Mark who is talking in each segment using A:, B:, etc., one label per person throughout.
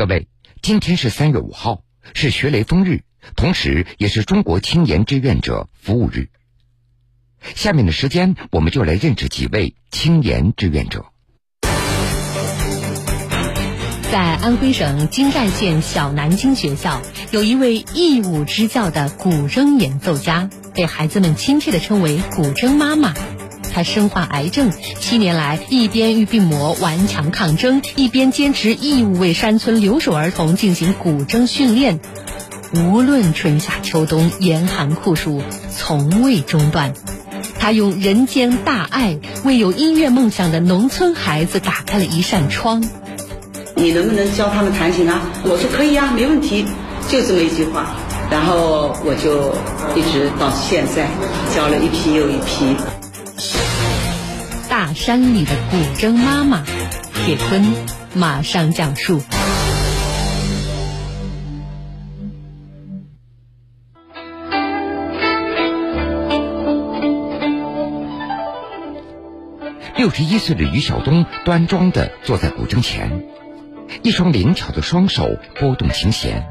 A: 各位，今天是三月五号，是学雷锋日，同时也是中国青年志愿者服务日。下面的时间，我们就来认识几位青年志愿者。
B: 在安徽省金寨县小南京学校，有一位义务支教的古筝演奏家，被孩子们亲切地称为“古筝妈妈”。他身患癌症，七年来一边与病魔顽强抗争，一边坚持义务为山村留守儿童进行古筝训练。无论春夏秋冬，严寒酷暑，从未中断。他用人间大爱，为有音乐梦想的农村孩子打开了一扇窗。
C: 你能不能教他们弹琴啊？我说可以啊，没问题，就这么一句话，然后我就一直到现在教了一批又一批。
B: 大山里的古筝妈妈，铁坤马上讲述。
A: 六十一岁的于晓东端庄的坐在古筝前。一双灵巧的双手拨动琴弦，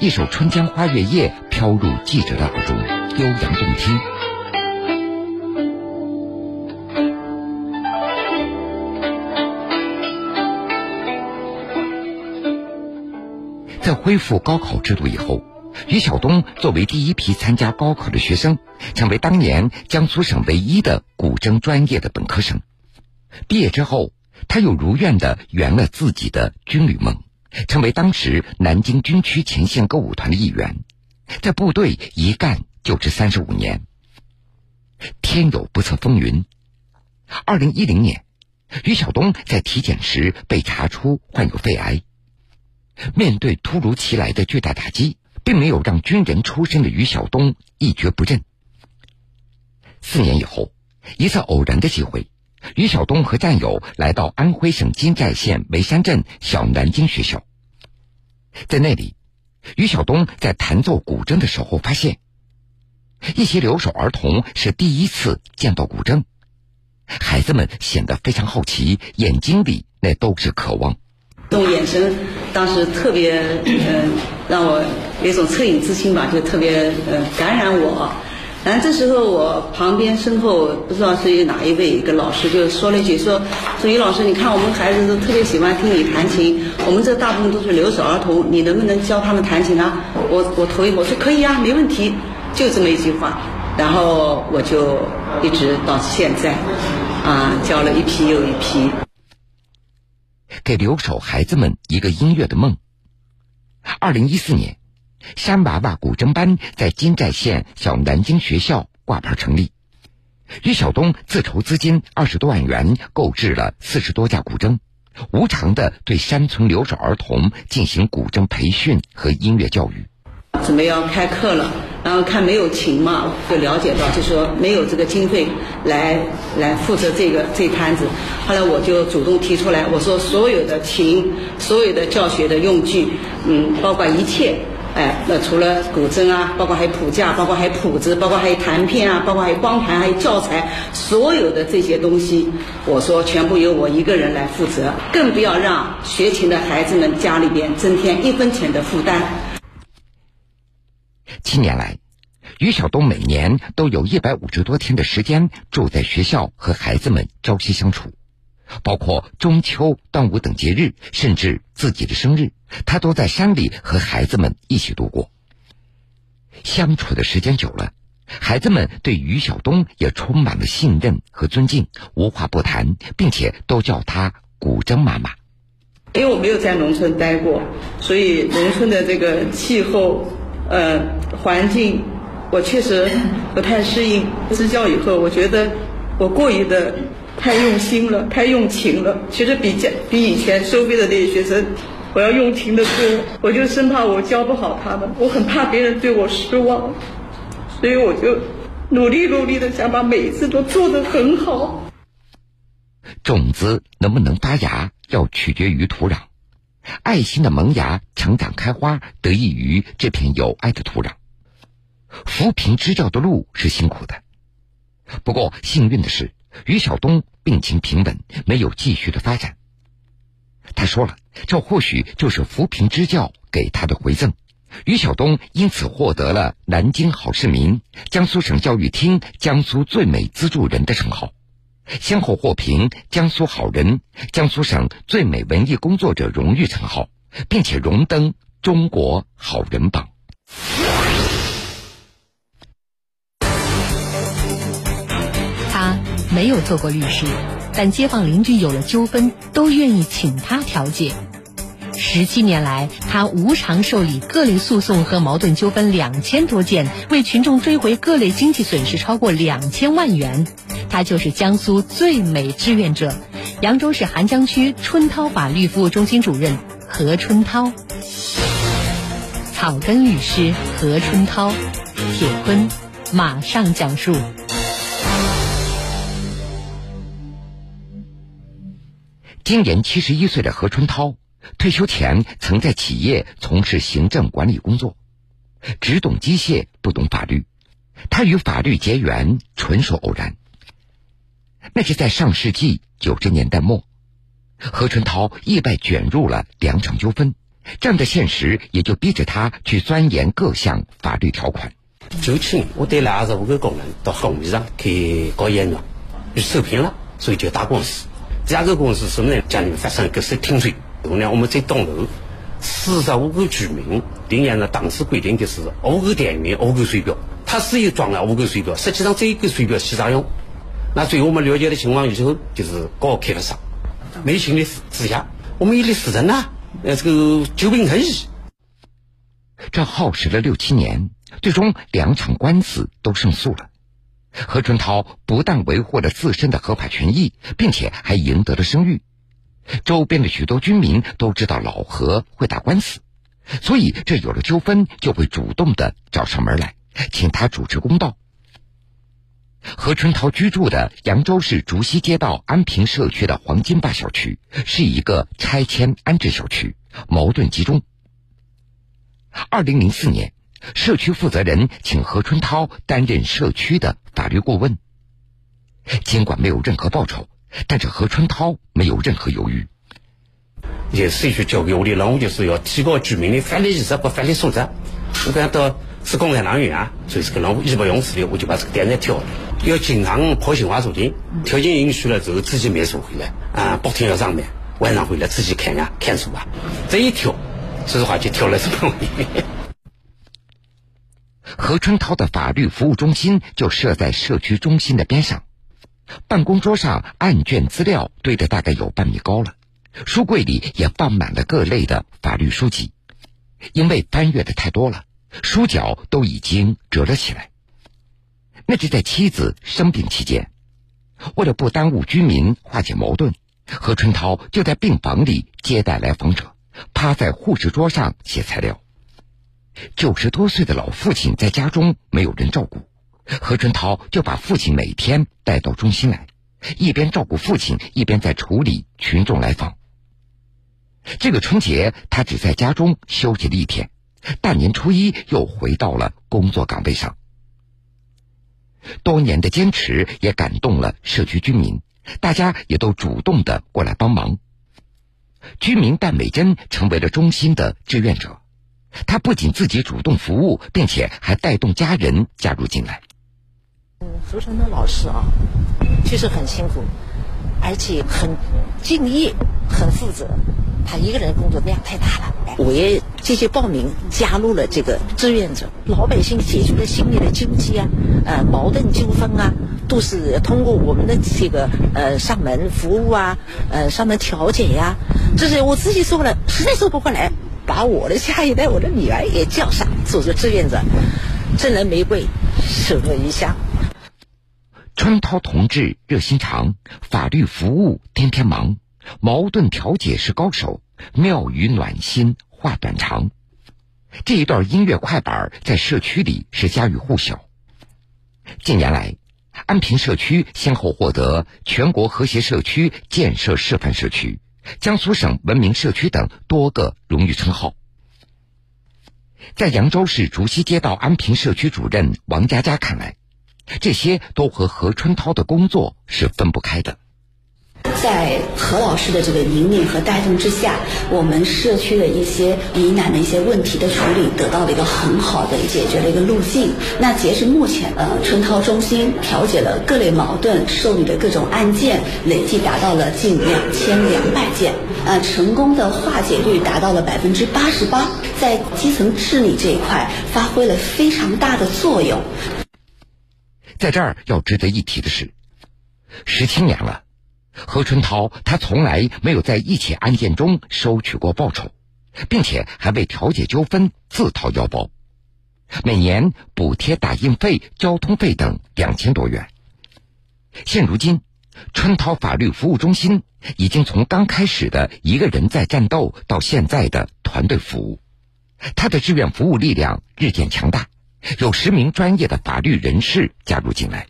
A: 一首《春江花月夜》飘入记者的耳中，悠扬动听。在恢复高考制度以后，于晓东作为第一批参加高考的学生，成为当年江苏省唯一的古筝专业的本科生。毕业之后。他又如愿的圆了自己的军旅梦，成为当时南京军区前线歌舞团的一员，在部队一干就是三十五年。天有不测风云，二零一零年，于晓东在体检时被查出患有肺癌。面对突如其来的巨大打击，并没有让军人出身的于晓东一蹶不振。四年以后，一次偶然的机会。于晓东和战友来到安徽省金寨县梅山镇小南京学校，在那里，于晓东在弹奏古筝的时候发现，一些留守儿童是第一次见到古筝，孩子们显得非常好奇，眼睛里那都是渴望。
C: 这种眼神，当时特别嗯，让我有一种恻隐之心吧，就特别嗯感染我。然后这时候，我旁边身后不知道是哪一位一个老师就说了一句：“说说于老师，你看我们孩子都特别喜欢听你弹琴，我们这大部分都是留守儿童，你能不能教他们弹琴啊？”我我头一我说可以啊，没问题，就这么一句话，然后我就一直到现在，啊，教了一批又一批，
A: 给留守孩子们一个音乐的梦。二零一四年。山娃娃古筝班在金寨县小南京学校挂牌成立，于晓东自筹资金二十多万元，购置了四十多架古筝，无偿的对山村留守儿童进行古筝培训和音乐教育。
C: 准备要开课了，然后看没有琴嘛，就了解到就说没有这个经费来来负责这个这摊子。后来我就主动提出来，我说所有的琴，所有的教学的用具，嗯，包括一切。哎，那除了古筝啊，包括还有谱架，包括还有谱子，包括还有弹片啊，包括还有光盘，还有教材，所有的这些东西，我说全部由我一个人来负责，更不要让学琴的孩子们家里边增添一分钱的负担。
A: 七年来，于晓东每年都有一百五十多天的时间住在学校，和孩子们朝夕相处。包括中秋、端午等节日，甚至自己的生日，他都在山里和孩子们一起度过。相处的时间久了，孩子们对于晓东也充满了信任和尊敬，无话不谈，并且都叫他“古筝妈妈”。
C: 因为我没有在农村待过，所以农村的这个气候、呃环境，我确实不太适应。支教以后，我觉得我过于的。太用心了，太用情了。其实比教比以前收费的那些学生，我要用情的多。我就生怕我教不好他们，我很怕别人对我失望，所以我就努力努力的想把每一次都做得很好。
A: 种子能不能发芽，要取决于土壤。爱心的萌芽、成长、开花，得益于这片有爱的土壤。扶贫支教的路是辛苦的，不过幸运的是。于晓东病情平稳，没有继续的发展。他说了，这或许就是扶贫支教给他的回赠。于晓东因此获得了南京好市民、江苏省教育厅江苏最美资助人的称号，先后获评江苏好人、江苏省最美文艺工作者荣誉称号，并且荣登中国好人榜。
B: 他没有做过律师，但街坊邻居有了纠纷，都愿意请他调解。十七年来，他无偿受理各类诉讼和矛盾纠纷两千多件，为群众追回各类经济损失超过两千万元。他就是江苏最美志愿者，扬州市邗江区春涛法律服务中心主任何春涛。草根律师何春涛，铁坤马上讲述。
A: 今年七十一岁的何春涛。退休前曾在企业从事行政管理工作，只懂机械不懂法律。他与法律结缘纯属偶然。那是在上世纪九十年代末，何春涛意外卷入了两场纠纷，这样的现实也就逼着他去钻研各项法律条款。
D: 九七年，我带了二十五个工人到工地上去搞烟了，受骗了，所以就打官司。第二个官司什么呢？家里面发生一个是停水。同样，我们这栋楼四十五个居民，领验了当时规定就是五个电源，五个水表。他是有装了五个水表，实际上这一个水表起作用。那最后我们了解的情况以后，就是搞开发商没情的之下，我们有律师证呐，呃，这个久病成医。
A: 这耗时了六七年，最终两场官司都胜诉了。何春涛不但维护了自身的合法权益，并且还赢得了声誉。周边的许多居民都知道老何会打官司，所以这有了纠纷就会主动的找上门来，请他主持公道。何春涛居住的扬州市竹溪街道安平社区的黄金坝小区是一个拆迁安置小区，矛盾集中。二零零四年，社区负责人请何春涛担任社区的法律顾问，尽管没有任何报酬。但是何春涛没有任何犹豫。
D: 也社区交给我的任务就是要提高居民的法律意识和法律素质。我感到是共产党员啊，所以这个任务义不容辞的，我就把这个单子挑了。要经常跑新华书店，条件允许了之后自己买书回来啊，白天要上班，晚上回来自己看呀看书啊。这一挑，说实话就挑了这么。
A: 何春涛的法律服务中心就设在社区中心的边上。办公桌上案卷资料堆得大概有半米高了，书柜里也放满了各类的法律书籍，因为翻阅的太多了，书角都已经折了起来。那是在妻子生病期间，为了不耽误居民化解矛盾，何春涛就在病房里接待来访者，趴在护士桌上写材料。九十多岁的老父亲在家中没有人照顾。何春涛就把父亲每天带到中心来，一边照顾父亲，一边在处理群众来访。这个春节，他只在家中休息了一天，大年初一又回到了工作岗位上。多年的坚持也感动了社区居民，大家也都主动的过来帮忙。居民戴美珍成为了中心的志愿者，她不仅自己主动服务，并且还带动家人加入进来。
E: 嗯合成的老师啊，确实很辛苦，而且很敬业、很负责。他一个人工作量太大了，我也积极报名加入了这个志愿者。老百姓解决了心里的纠结啊，呃，矛盾纠纷啊，都是通过我们的这个呃上门服务啊，呃上门调解呀。这是我自己说了，实在说不过来，把我的下一代，我的女儿也叫上做个志愿者，赠人玫瑰，手握一香。
A: 春涛同志热心肠，法律服务天天忙，矛盾调解是高手，妙语暖心话短长。这一段音乐快板在社区里是家喻户晓。近年来，安平社区先后获得全国和谐社区建设示范社区、江苏省文明社区等多个荣誉称号。在扬州市竹溪街道安平社区主任王佳佳看来。这些都和何春涛的工作是分不开的。
F: 在何老师的这个引领和带动之下，我们社区的一些疑难的一些问题的处理得到了一个很好的解决的一个路径。那截至目前，呃，春涛中心调解了各类矛盾、受理的各种案件，累计达到了近两千两百件，呃，成功的化解率达到了百分之八十八，在基层治理这一块发挥了非常大的作用。
A: 在这儿要值得一提的是，十七年了，何春涛他从来没有在一起案件中收取过报酬，并且还为调解纠纷自掏腰包，每年补贴打印费、交通费等两千多元。现如今，春涛法律服务中心已经从刚开始的一个人在战斗，到现在的团队服务，他的志愿服务力量日渐强大。有十名专业的法律人士加入进来。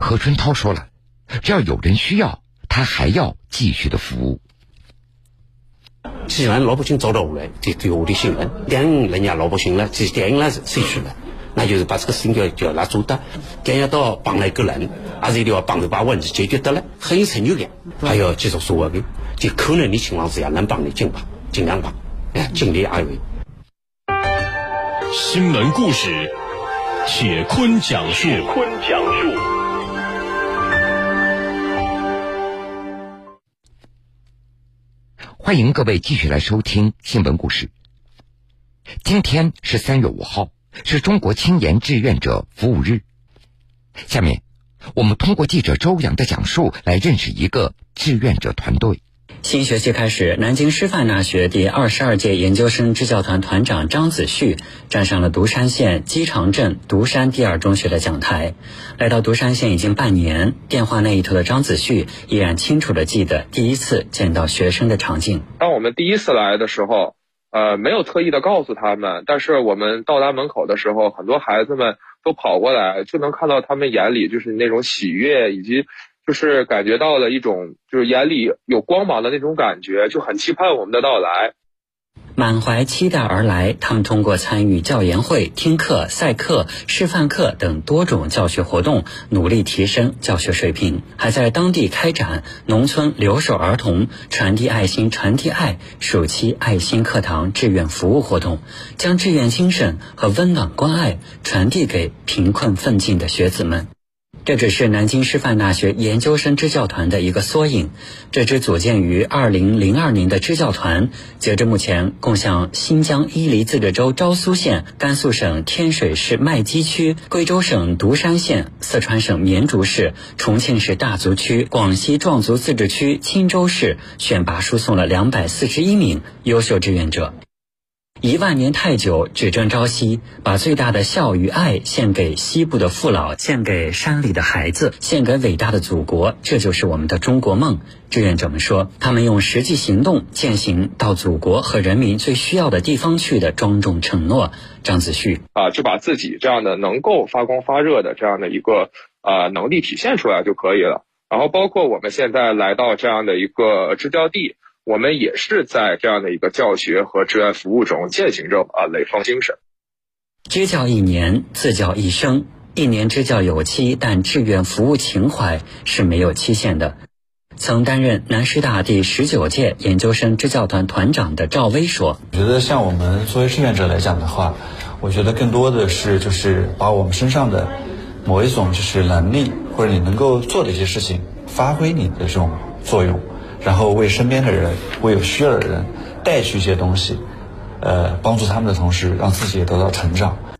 A: 何春涛说了，只要有人需要，他还要继续的服务。
D: 既然老百姓找到我来，就对我的信任，答应人家老百姓了，就答应了谁去了，那就是把这个事情就叫他做的。感觉到帮了一个人，还是一定要帮着把问题解决得了，很有成就感。还要继续说的，就可能的情况之下能帮的尽帮，尽量帮，哎，尽力而为。
G: 新闻故事，铁坤讲述。铁坤讲述。
A: 欢迎各位继续来收听新闻故事。今天是三月五号，是中国青年志愿者服务日。下面，我们通过记者周洋的讲述，来认识一个志愿者团队。
H: 新学期开始，南京师范大学第二十二届研究生支教团团长张子旭站上了独山县鸡场镇独山第二中学的讲台。来到独山县已经半年，电话那一头的张子旭依然清楚地记得第一次见到学生的场景。
I: 当我们第一次来的时候，呃，没有特意的告诉他们，但是我们到达门口的时候，很多孩子们都跑过来，就能看到他们眼里就是那种喜悦以及。就是感觉到了一种，就是眼里有光芒的那种感觉，就很期盼我们的到来。
H: 满怀期待而来，他们通过参与教研会、听课、赛课、示范课等多种教学活动，努力提升教学水平，还在当地开展农村留守儿童传递爱心、传递爱暑期爱心课堂志愿服务活动，将志愿精神和温暖关爱传递给贫困奋进的学子们。这只是南京师范大学研究生支教团的一个缩影。这支组建于2002年的支教团，截至目前，共向新疆伊犁自治州昭苏县、甘肃省天水市麦积区、贵州省独山县、四川省绵竹市、重庆市大足区、广西壮族自治区钦州市选拔输送了241名优秀志愿者。一万年太久，只争朝夕。把最大的笑与爱献给西部的父老，献给山里的孩子，献给伟大的祖国。这就是我们的中国梦。志愿者们说，他们用实际行动践行到祖国和人民最需要的地方去的庄重承诺。张子旭
I: 啊，就把自己这样的能够发光发热的这样的一个呃能力体现出来就可以了。然后，包括我们现在来到这样的一个支教地。我们也是在这样的一个教学和志愿服务中践行着啊雷锋精神。
H: 支教一年，自教一生。一年支教有期，但志愿服务情怀是没有期限的。曾担任南师大第十九届研究生支教团团长的赵薇说：“
J: 我觉得像我们作为志愿者来讲的话，我觉得更多的是就是把我们身上的某一种就是能力或者你能够做的一些事情，发挥你的这种作用。”然后为身边的人，为有需要的人带去一些东西，呃，帮助他们的同时，让自己也得到成长。